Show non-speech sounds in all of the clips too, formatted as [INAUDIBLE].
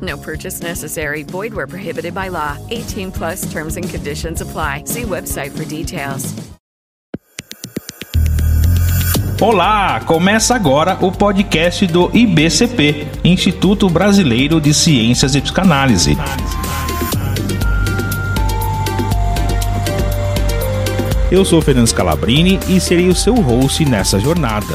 No purchase necessary. Void where prohibited by law. 18 plus terms and conditions apply. See website for details. Olá, começa agora o podcast do IBCP, Instituto Brasileiro de Ciências e Psicanálise. Eu sou Fernando Scalabrini e serei o seu host nessa jornada.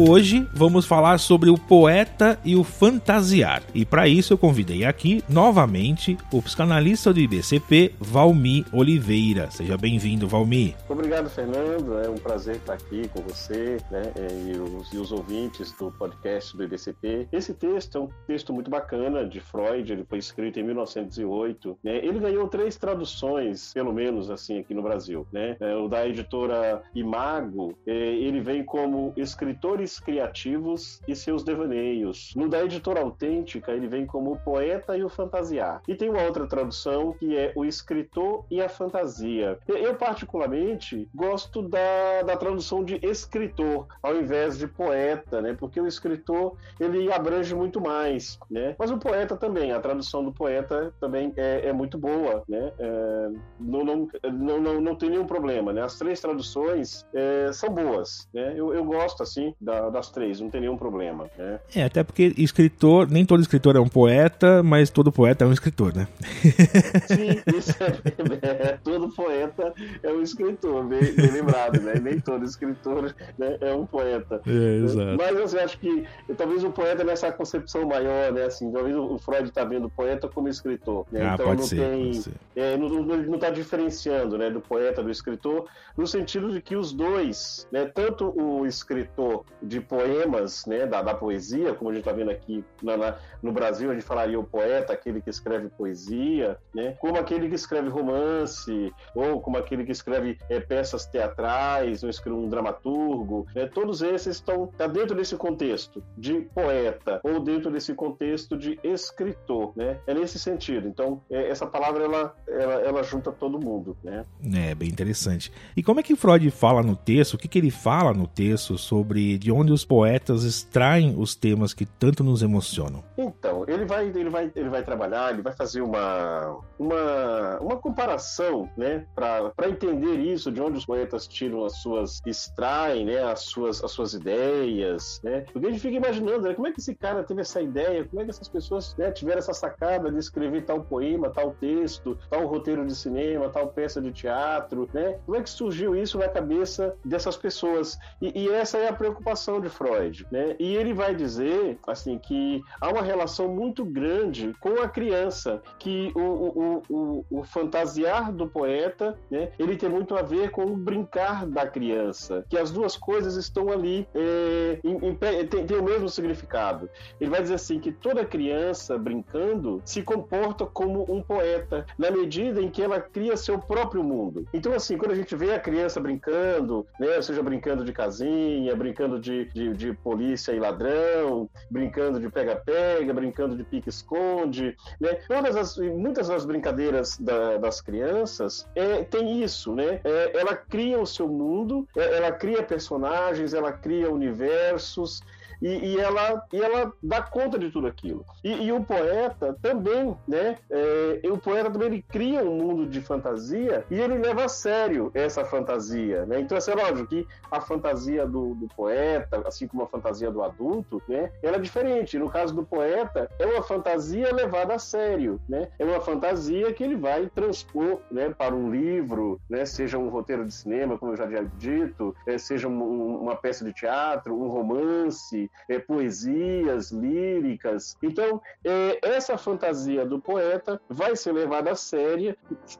Hoje vamos falar sobre o poeta e o fantasiar. E para isso eu convidei aqui novamente o psicanalista do IBCP, Valmi Oliveira. Seja bem-vindo, Valmi. Obrigado, Fernando. É um prazer estar aqui com você né, e, os, e os ouvintes do podcast do IBCP. Esse texto é um texto muito bacana de Freud. Ele foi escrito em 1908. Né? Ele ganhou três traduções, pelo menos assim, aqui no Brasil. Né? É, o da editora Imago, é, ele vem como escritor criativos e seus devaneios. No da editora autêntica, ele vem como o poeta e o fantasiar. E tem uma outra tradução que é o escritor e a fantasia. Eu, particularmente, gosto da, da tradução de escritor ao invés de poeta, né? Porque o escritor ele abrange muito mais, né? Mas o poeta também, a tradução do poeta também é, é muito boa, né? É, não, não, não, não, não tem nenhum problema, né? As três traduções é, são boas, né? Eu, eu gosto, assim, da, das três, não tem nenhum problema. Né? É, até porque escritor, nem todo escritor é um poeta, mas todo poeta é um escritor, né? Sim, isso é, é [LAUGHS] todo poeta é um escritor, bem, bem lembrado, né? Nem todo escritor né, é um poeta. É, exato. Mas assim, eu acho que talvez o poeta nessa concepção maior, né? Assim, talvez o Freud está vendo o poeta como escritor. Né? Ah, então pode não ser, tem. É, não está diferenciando né, do poeta, do escritor, no sentido de que os dois, né, tanto o escritor de poemas, né, da, da poesia, como a gente está vendo aqui na, na, no Brasil, a gente falaria o poeta, aquele que escreve poesia, né, como aquele que escreve romance, ou como aquele que escreve é, peças teatrais, ou escreve um dramaturgo, né, todos esses estão tá dentro desse contexto de poeta, ou dentro desse contexto de escritor, né, é nesse sentido. Então, é, essa palavra, ela, ela, ela junta todo mundo, né. É, bem interessante. E como é que Freud fala no texto, o que, que ele fala no texto sobre de onde os poetas extraem os temas que tanto nos emocionam? Então, ele vai, ele vai, ele vai trabalhar, ele vai fazer uma, uma, uma comparação, né, para entender isso, de onde os poetas tiram as suas, extraem, né, as suas, as suas ideias, né, porque a gente fica imaginando, né, como é que esse cara teve essa ideia, como é que essas pessoas né, tiveram essa sacada de escrever tal poema, tal texto, tal roteiro de cinema, tal peça de teatro, né, como é que surgiu isso na cabeça dessas pessoas? E, e essa é a preocupação de Freud, né? E ele vai dizer assim que há uma relação muito grande com a criança, que o, o, o, o fantasiar do poeta, né? Ele tem muito a ver com o brincar da criança, que as duas coisas estão ali é, em, em, tem, tem o mesmo significado. Ele vai dizer assim que toda criança brincando se comporta como um poeta na medida em que ela cria seu próprio mundo. Então assim, quando a gente vê a criança brincando, né? Seja brincando de casinha, brincando de, de, de polícia e ladrão, brincando de pega-pega, brincando de pique-esconde, né? Todas as, muitas das brincadeiras da, das crianças é, tem isso, né? É, ela cria o seu mundo, é, ela cria personagens, ela cria universos, E, e ela, e ela dá conta de tudo aquilo. E, e o poeta também, né? É, o poeta também ele cria um mundo de fantasia e ele leva a sério essa fantasia, né? Então, assim, é lógico que a fantasia do, do poeta, assim como a fantasia do adulto, né? Ela é diferente. No caso do poeta, é uma fantasia levada a sério, né? É uma fantasia que ele vai transpor, né? Para um livro, né? Seja um roteiro de cinema, como eu já tinha dito, é, seja um, uma peça de teatro, um romance, é, poesias, líricas. Então, é, essa fantasia do poeta vai ser levada a sério,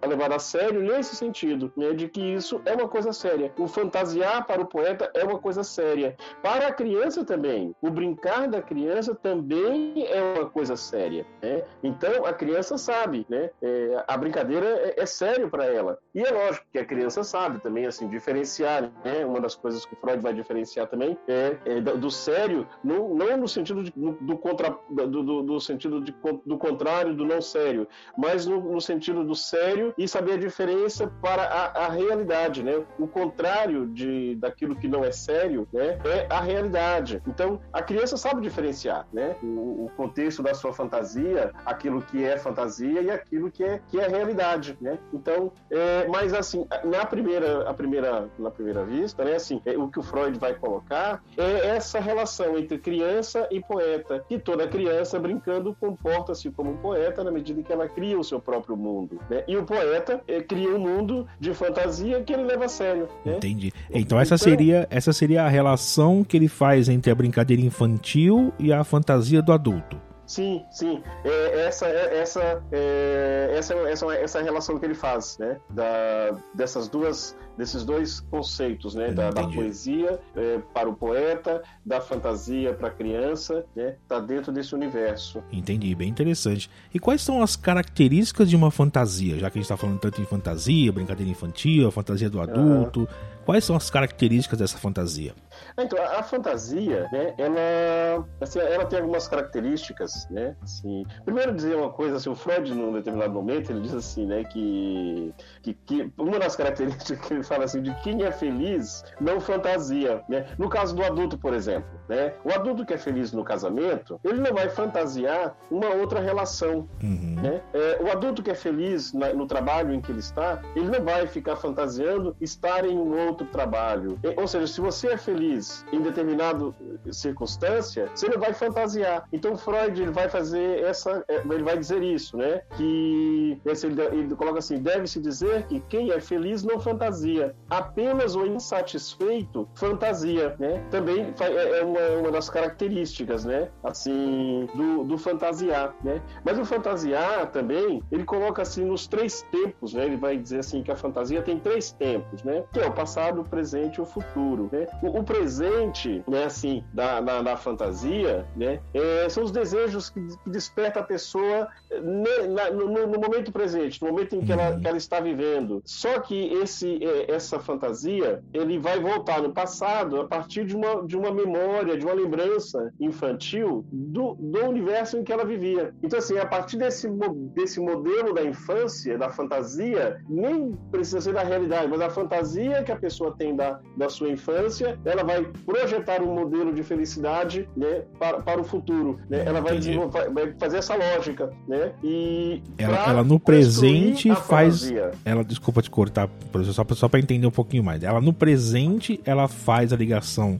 levada a sério nesse sentido, né, de que isso é uma coisa séria. O fantasiar para o poeta é uma coisa séria. Para a criança também, o brincar da criança também é uma coisa séria. Né? Então, a criança sabe, né? É, a brincadeira é, é sério para ela. E é lógico que a criança sabe também, assim, diferenciar, né? Uma das coisas que o Freud vai diferenciar também é, é do sério, no, não no sentido de, do, contra, do, do, do sentido de, do contrário do não sério, mas no, no, sentido do sério e saber a diferença para a, a, realidade, né? O contrário de daquilo que não é sério, né? É a realidade. Então, a criança sabe diferenciar, né? O, o contexto da sua fantasia, aquilo que é fantasia e aquilo que é que é realidade, né? Então, é, mas assim, na primeira, a primeira, na primeira vista, né? Assim, é, o que o Freud vai colocar é essa relação entre criança e poeta, que toda criança brincando comporta-se como um poeta na medida em que ela cria o seu próprio mundo, né? E o poeta é, cria um mundo de fantasia que ele leva a sério. Né? Entendi. Então essa seria essa seria a relação que ele faz entre a brincadeira infantil e a fantasia do adulto. Sim, sim. É, essa, é, essa, é, essa, essa, essa relação que ele faz, né? Da, dessas duas, desses dois conceitos, né? Da, da, poesia é, para o poeta, da fantasia para a criança, né? Tá dentro desse universo. Entendi, bem interessante. E quais são as características de uma fantasia? Já que a gente está falando tanto em fantasia, brincadeira infantil, fantasia do adulto. Quais são as características dessa fantasia? Então, a, a fantasia, né, ela, assim, ela tem algumas características, né, assim, primeiro dizer uma coisa, assim, o Freud, num determinado momento, ele diz assim, né, que, que, que uma das características que ele fala assim, de quem é feliz não fantasia, né, no caso do adulto, por exemplo, né, o adulto que é feliz no casamento, ele não vai fantasiar uma outra relação, uhum. né, é, o adulto que é feliz na, no trabalho em que ele está, ele não vai ficar fantasiando estar em um outro trabalho, ou seja, se você é feliz em determinada circunstância, você não vai fantasiar. Então Freud ele vai fazer essa, é, ele vai dizer isso, né? Que ele coloca assim, deve-se dizer que quem é feliz não fantasia, apenas o insatisfeito fantasia, né? Também é, é uma, uma das características, né? Assim, do, do fantasiar, né? Mas o fantasiar também, ele coloca assim nos três tempos, né? Ele vai dizer assim que a fantasia tem três tempos, né? Que é o passado, o presente e o futuro, né? O, o presente né, assim, da, na, na fantasia, né, é, são os desejos que, desperta a pessoa né, na, no, no, momento presente, no momento em que ela, uhum. que ela está vivendo. Só que esse, é, essa fantasia, ele vai voltar no passado a partir de uma, de uma memória, de uma lembrança infantil do, do universo em que ela vivia. Então, assim, a partir desse, desse modelo da infância, da fantasia, nem precisa ser da realidade, mas a fantasia que a pessoa tem da, da sua infância, ela vai projetar um modelo de felicidade né, para, para o futuro. Né? Ela vai, vai fazer essa lógica. Né? E ela, ela no presente faz. Ela, desculpa te cortar, só, só para entender um pouquinho mais. Ela no presente ela faz a ligação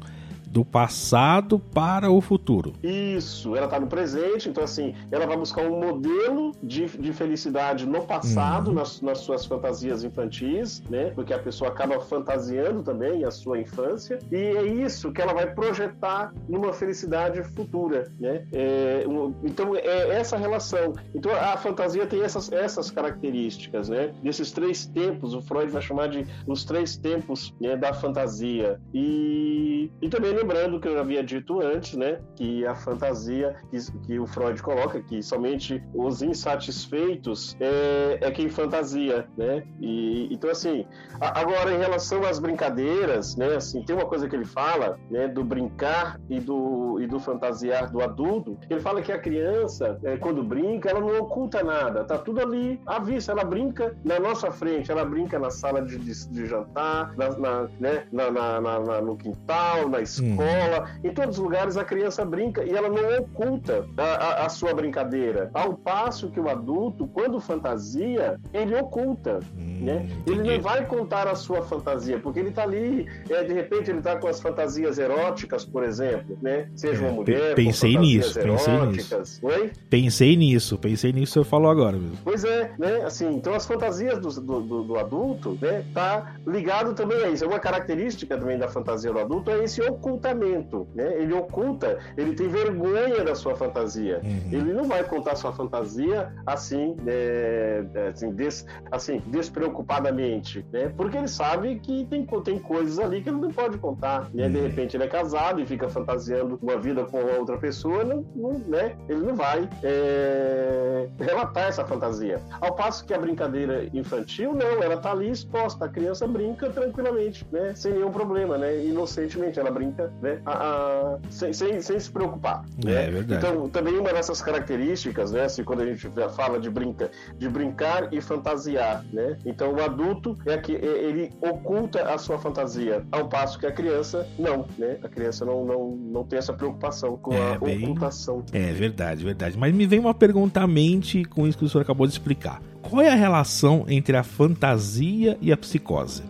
do passado para o futuro. Isso, ela está no presente, então assim, ela vai buscar um modelo de, de felicidade no passado, uhum. nas, nas, suas fantasias infantis, né? Porque a pessoa acaba fantasiando também a sua infância, e é isso que ela vai projetar numa felicidade futura, né? É, um, então é essa relação. Então a fantasia tem essas, essas características, né? Desses três tempos, o Freud vai chamar de os três tempos né, da fantasia. E, e também lembrando que eu havia dito antes, né, que a fantasia que, que o Freud coloca, que somente os insatisfeitos é, é quem fantasia, né? E, então, assim, a, agora em relação às brincadeiras, né, assim, tem uma coisa que ele fala, né, do brincar e do, e do fantasiar do adulto, ele fala que a criança, é, quando brinca, ela não oculta nada, tá tudo ali à vista, ela brinca na nossa frente, ela brinca na sala de, de, de jantar, na, na, né, na, na, no quintal, na escola, escola, em todos os lugares a criança brinca e ela não oculta a, a, a sua brincadeira. Ao passo que o adulto, quando fantasia, ele oculta. Hum, né? Ele não vai contar a sua fantasia, porque ele está ali, é, de repente ele está com as fantasias eróticas, por exemplo, né? Seja uma É, mulher. pensei nisso, pensei eróticas. Oi? Pensei nisso, pensei nisso que você falou agora mesmo. Pois é, né? Assim, então as fantasias do, do, do- adulto, né? Tá ligado também a isso. É uma característica também da fantasia do adulto é esse ocultamento, né? Ele oculta, ele tem vergonha da sua fantasia. Uhum. Ele não vai contar sua fantasia assim, é, é, assim, des, assim, despreocupadamente, né? Porque ele sabe que tem, tem coisas ali que ele não pode contar, né? De repente ele é casado e fica fantasiando uma vida com outra pessoa, não, não, né? Ele não vai é, relatar essa fantasia. Ao passo que a brincadeira infantil, não, ela tá ali exposta, a criança brinca tranquilamente, né? Sem nenhum problema, né? Inocentemente, ela brinca, né? A, a- sem, sem, sem se preocupar. É, né? é verdade. Então, também uma dessas características, né? Assim, quando a gente fala de brinca, de brincar e fantasiar, né? Então, o adulto é que ele oculta a sua fantasia, ao passo que a criança não, né? A criança não, não, não tem essa preocupação com É, a bem- ocultação. É verdade, verdade. Mas me vem uma pergunta à mente com isso que o senhor acabou de explicar. Qual é a relação entre a fantasia e a psicose?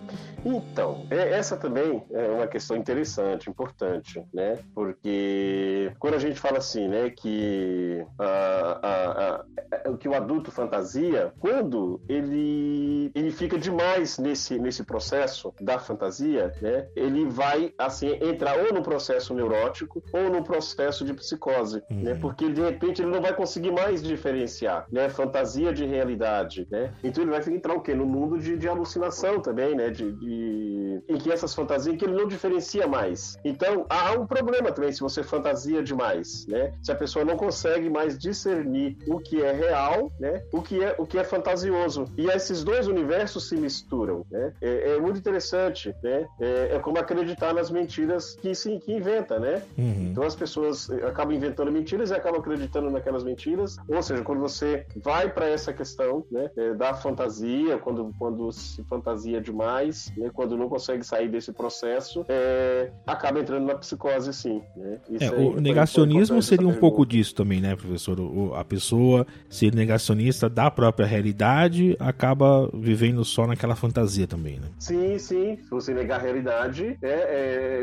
Então, é- essa também é uma questão interessante, importante, né? Porque quando a gente fala assim, né, que, a- a- a- que o adulto fantasia, quando ele, ele fica demais nesse, nesse processo da fantasia, né, ele vai, assim, entrar ou no processo neurótico ou no processo de psicose, né? Porque, de repente, ele não vai conseguir mais diferenciar, né, fantasia de realidade, né? Então ele vai entrar o quê? No mundo de, de alucinação também, né? De, de- Em que essas fantasias que ele não diferencia mais. Então, há um problema também se você fantasia demais, né? Se a pessoa não consegue mais discernir o que é real, né? O que é, o que é fantasioso. E esses dois universos se misturam, né? É, é muito interessante, né? É, é como acreditar nas mentiras que se que inventa, né? Uhum. Então as pessoas eh, acabam inventando mentiras e acabam acreditando naquelas mentiras. Ou seja, quando você vai para essa questão né, eh, da fantasia, quando, quando se fantasia demais, né, quando não consegue sair desse processo, eh, acaba entrando na psicose, sim. Né? É, o negacionismo seria um pouco disso também, né, professor? O- a pessoa ser negacionista da própria realidade acaba vivendo só naquela fantasia também, né? Sim, sim. Se você negar a realidade, é,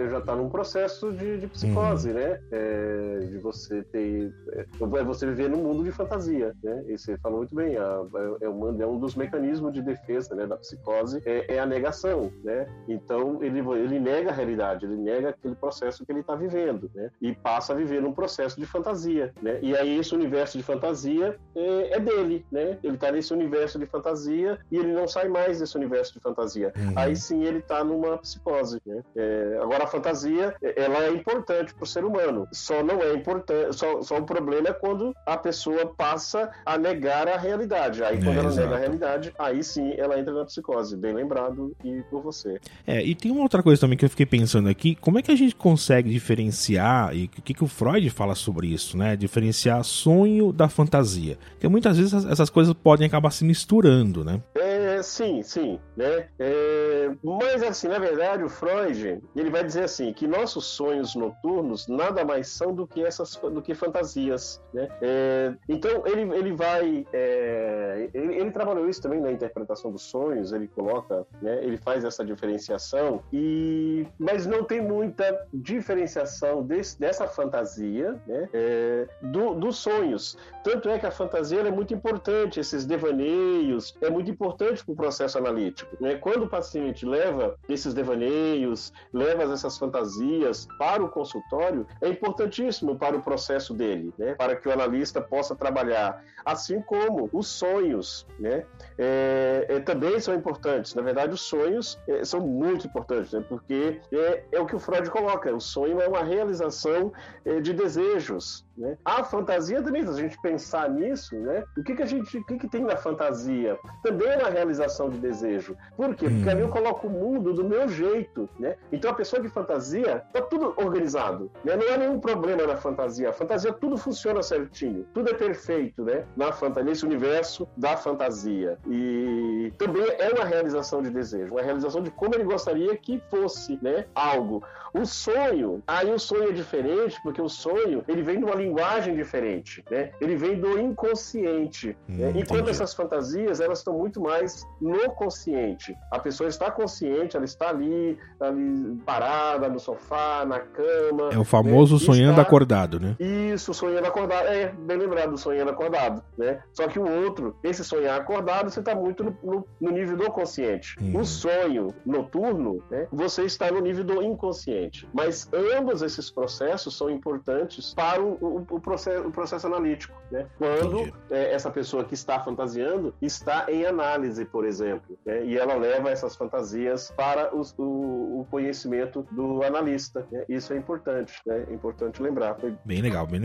é, já está num processo de, de psicose, né? É, de você ter. É, é você viver num mundo de fantasia, né? E você falou muito bem, a- é, um, é um dos mecanismos de defesa né, da psicose, é, é a negação, né? Então ele, ele nega a realidade, ele nega aquele processo que ele está vivendo, né? E passa a viver num processo de fantasia, né? E aí esse universo de fantasia é, é dele, né? Ele está nesse universo de fantasia e ele não sai mais desse universo de fantasia. Uhum. Aí sim ele está numa psicose, né? É, agora a fantasia, é- ela é importante para o ser humano. Só não é importante, só, só o problema é quando a pessoa passa a negar a realidade. Aí quando É, ela exato. nega a realidade, aí sim ela entra na psicose. Bem lembrado e por você. É, e tem uma outra coisa também que eu fiquei pensando aqui, como é que a gente consegue diferenciar, e o que, que o Freud fala sobre isso, né? Diferenciar sonho da fantasia. Porque muitas vezes essas- essas coisas podem acabar se misturando, né? É, sim, sim, né? É, mas assim, na verdade, o Freud ele vai dizer assim que nossos sonhos noturnos nada mais são do que essas, do que fantasias, né? É, então ele, ele vai, é, ele, ele trabalhou isso também na interpretação dos sonhos, ele coloca, né? Ele faz essa diferenciação e, mas não tem muita diferenciação desse, dessa fantasia, né? É, do, dos sonhos. Tanto é que a fantasia é muito importante, esses devaneios, é muito importante para o processo analítico. Né? Quando o paciente leva esses devaneios, leva essas fantasias para o consultório, é importantíssimo para o processo dele, né? para que o analista possa trabalhar. Assim como os sonhos, né? É, é, também são importantes. Na verdade, os sonhos é, são muito importantes, né? porque é, é o que o Freud coloca: o sonho é uma realização é, de desejos. Né? A fantasia também, se a gente pensar nisso, né? o que, que a gente, o que, que tem na fantasia? Também é uma realização realização de desejo. Por quê? Porque ali eu coloco o mundo do meu jeito, né? Então a pessoa de fantasia tá tudo organizado, né? Não há nenhum problema na fantasia. A fantasia tudo funciona certinho, tudo é perfeito, né? Na fantasia, nesse universo da fantasia. E também é uma realização de desejo, uma realização de como ele gostaria que fosse, né? Algo. O sonho, aí o sonho é diferente, porque o sonho ele vem de uma linguagem diferente, né? Ele vem do inconsciente. Hum, né? Enquanto entendi. essas fantasias elas estão muito mais no consciente. A pessoa está consciente, ela está ali, ali parada no sofá, na cama. É o famoso né? sonhando Está- acordado, né? Isso, sonhando acordado. É, bem lembrado, sonhando acordado, né? Só que o outro, esse sonhar acordado, você está muito no, no- no nível do consciente. Uhum. O sonho noturno, né? Você está no nível do inconsciente. Mas ambos esses processos são importantes para o, o- o processo, o processo analítico, né? Quando é, essa pessoa que está fantasiando está em análise, por exemplo, né? e ela leva essas fantasias para os- o, o conhecimento do analista. né? Isso é importante, né? É importante lembrar. Foi Bem legal, bem legal.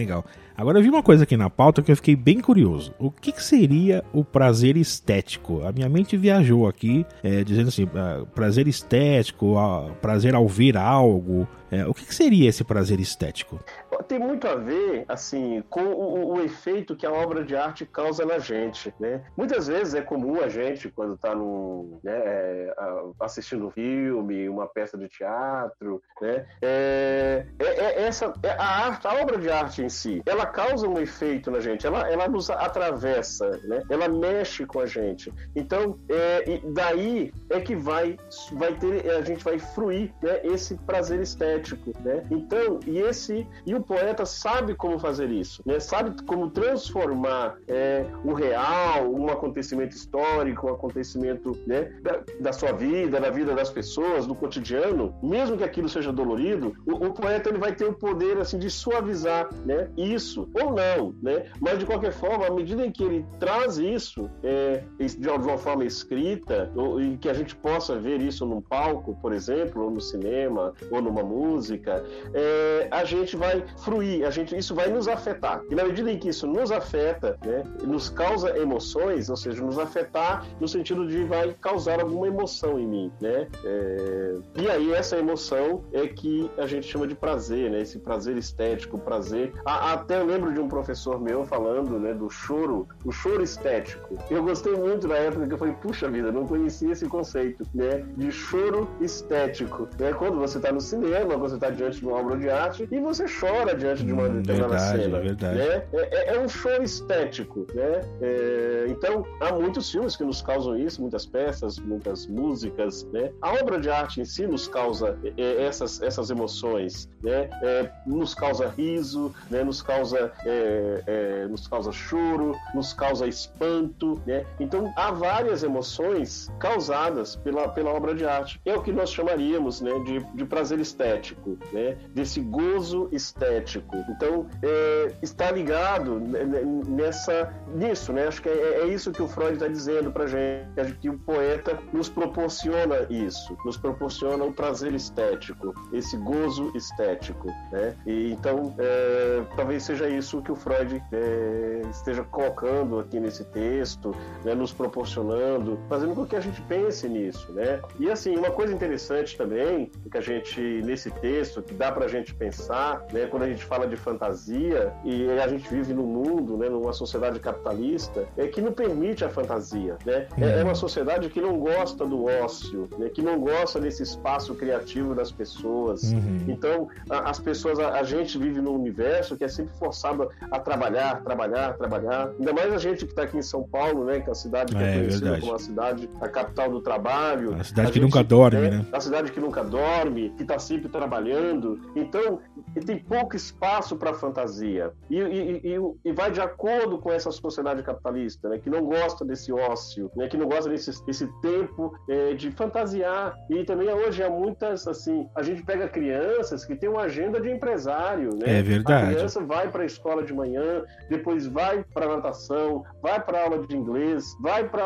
Agora eu vi uma coisa aqui na pauta que eu fiquei bem curioso. O que, que seria o prazer estético? A minha mente viajou aqui, é, dizendo assim, ah, prazer estético, ah, prazer ao ver algo. É, o que, que seria esse prazer estético? Tem muito a ver, assim, com o, o efeito que a obra de arte causa na gente, né? Muitas vezes é comum a gente, quando está né, é, assistindo um filme, uma peça de teatro, né? É, é- é essa, é a arte, a obra de arte em si, ela causa um efeito na gente, ela, ela nos atravessa, né? Ela mexe com a gente. Então, daí é que vai, vai ter, a gente vai fruir, né, esse prazer estético, né? Então, e esse e o poeta sabe como fazer isso, né? Sabe como transformar é, o real, um acontecimento histórico, um acontecimento né, da, da sua vida, da vida das pessoas, do cotidiano, mesmo que aquilo seja dolorido, o, o poeta ele vai ter o poder assim de suavizar, né? Isso ou não, né? Mas de qualquer forma, à medida em que ele traz isso é, de uma forma escrita, ou, e que a gente possa ver isso num palco, por exemplo, ou no cinema, ou numa música, é, a gente vai fruir, a gente, isso vai nos afetar. E na medida em que isso nos afeta, né, nos causa emoções, ou seja, nos afetar no sentido de vai causar alguma emoção em mim, né? É, e aí essa emoção é que a gente chama de prazer, né? Esse prazer estético, prazer. A- até eu lembro de um professor meu falando, né, do choro, o choro estético. Eu gostei muito na época que eu falei, puxa vida, não conhecia esse conceito, né, de choro estético. Né? Quando você está no cinema, você está diante de uma obra de arte e você chora diante de uma Hum, determinada verdade, cena. é verdade. né? É, é- um choro estético, né? É, então, há muitos filmes que nos causam isso, muitas peças, muitas músicas, né? A obra de arte em si nos causa é, é, essas, essas emoções, né? É, nos causa riso, né? Nos causa, nos causa choro, nos causa espanto, né? Então, há várias emoções causadas pela, pela obra de arte. É o que nós chamaríamos, né? De, de prazer estético, né? Desse gozo estético. Então, é, está ligado nessa nisso, né? Acho que é, é isso que o Freud está dizendo para gente, Acho que o poeta nos proporciona isso, nos proporciona o prazer estético, esse gozo estético, né? E então, é, talvez seja isso que o Freud é, esteja colocando aqui nesse texto, né, nos proporcionando, fazendo com que a gente pense nisso, né? E assim, uma coisa interessante também que a gente nesse texto que dá para a gente pensar, né, quando a gente fala de fantasia e a gente vive num mundo, né, numa sociedade capitalista, é que não permite a fantasia, né? É, é uma sociedade que não gosta do ócio, né, que não gosta desse espaço criativo das pessoas. Uhum. Então, a- as pessoas, a, a gente vive num universo que é sempre forçado a trabalhar, trabalhar, trabalhar. Ainda mais a gente que está aqui em São Paulo, né, que é a cidade que é, É, conhecida verdade. como a cidade, a capital do trabalho. A cidade A que nunca dorme, né? A cidade que nunca dorme, que está sempre trabalhando. Então, e tem pouco espaço para fantasia. E, e- e- e vai de acordo com essa sociedade capitalista, né, que não gosta desse ócio, né, que não gosta desse, desse tempo eh, de fantasiar. E também hoje há muitas, assim, a gente pega crianças que têm uma agenda de empresário, né? É verdade. A criança vai para a escola de manhã, depois vai para natação, vai para aula de inglês, vai para,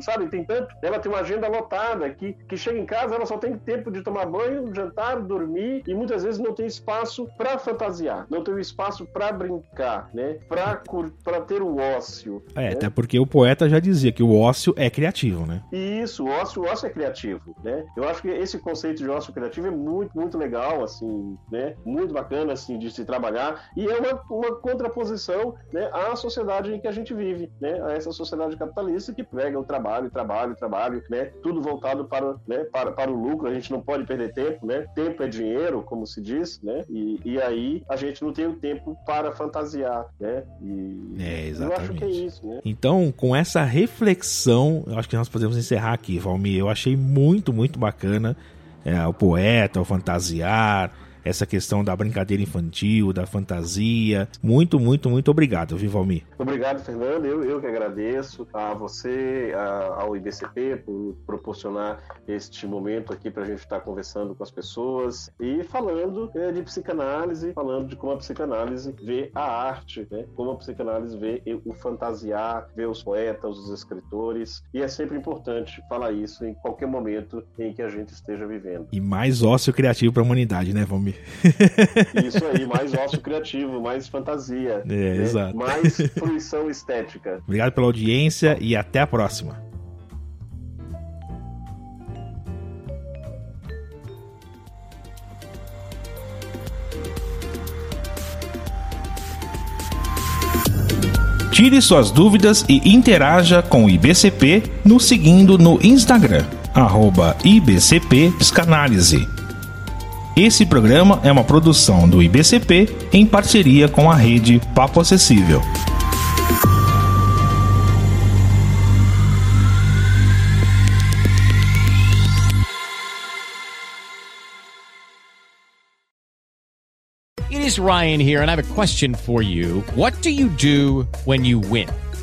sabe, tem tanto, ela tem uma agenda lotada que, que chega em casa, ela só tem tempo de tomar banho, jantar, dormir e muitas vezes não tem espaço espaço para fantasiar, não tem um espaço para brincar, né? Para ter o ócio. É, né? até porque o poeta já dizia que o ócio é criativo, né? Isso, o ócio, o ócio é criativo, né? Eu acho que esse conceito de ócio criativo é muito, muito legal, assim, né? Muito bacana, assim, de se trabalhar e é uma, uma contraposição, né, à sociedade em que a gente vive, né? A essa sociedade capitalista que prega o trabalho, trabalho, trabalho, né? Tudo voltado para, né, para, para o lucro, a gente não pode perder tempo, né? Tempo é dinheiro, como se diz, né? E, e aí a gente não tem o tempo para fantasiar, né? E É, eu acho que é exatamente. isso, né? Então, com essa reflexão, eu acho que nós podemos encerrar aqui, Valmir. Eu achei muito, muito bacana é, o poeta, o fantasiar, essa questão da brincadeira infantil, da fantasia. Muito, muito, muito obrigado, viu, Valmir? Obrigado, Fernando. Eu, eu que agradeço a você, a- ao IBCP, por proporcionar este momento aqui para a gente estar conversando com as pessoas e falando eh, de psicanálise, falando de como a psicanálise vê a arte, né? como a psicanálise vê o fantasiar, vê os poetas, os escritores. E é sempre importante falar isso em qualquer momento em que a gente esteja vivendo. E mais ócio criativo para a humanidade, né, Valmir? [LAUGHS] Isso aí, mais ócio criativo, mais fantasia, É, né? exato. mais fruição estética. Obrigado pela audiência e até a próxima. Tire suas dúvidas e interaja com o IBCP nos seguindo no Instagram, arroba IBCP Psicanálise. Esse programa é uma produção do IBCP em parceria com a rede Papo Acessível. It is Ryan here, and I have a question for you. What do you do when you win?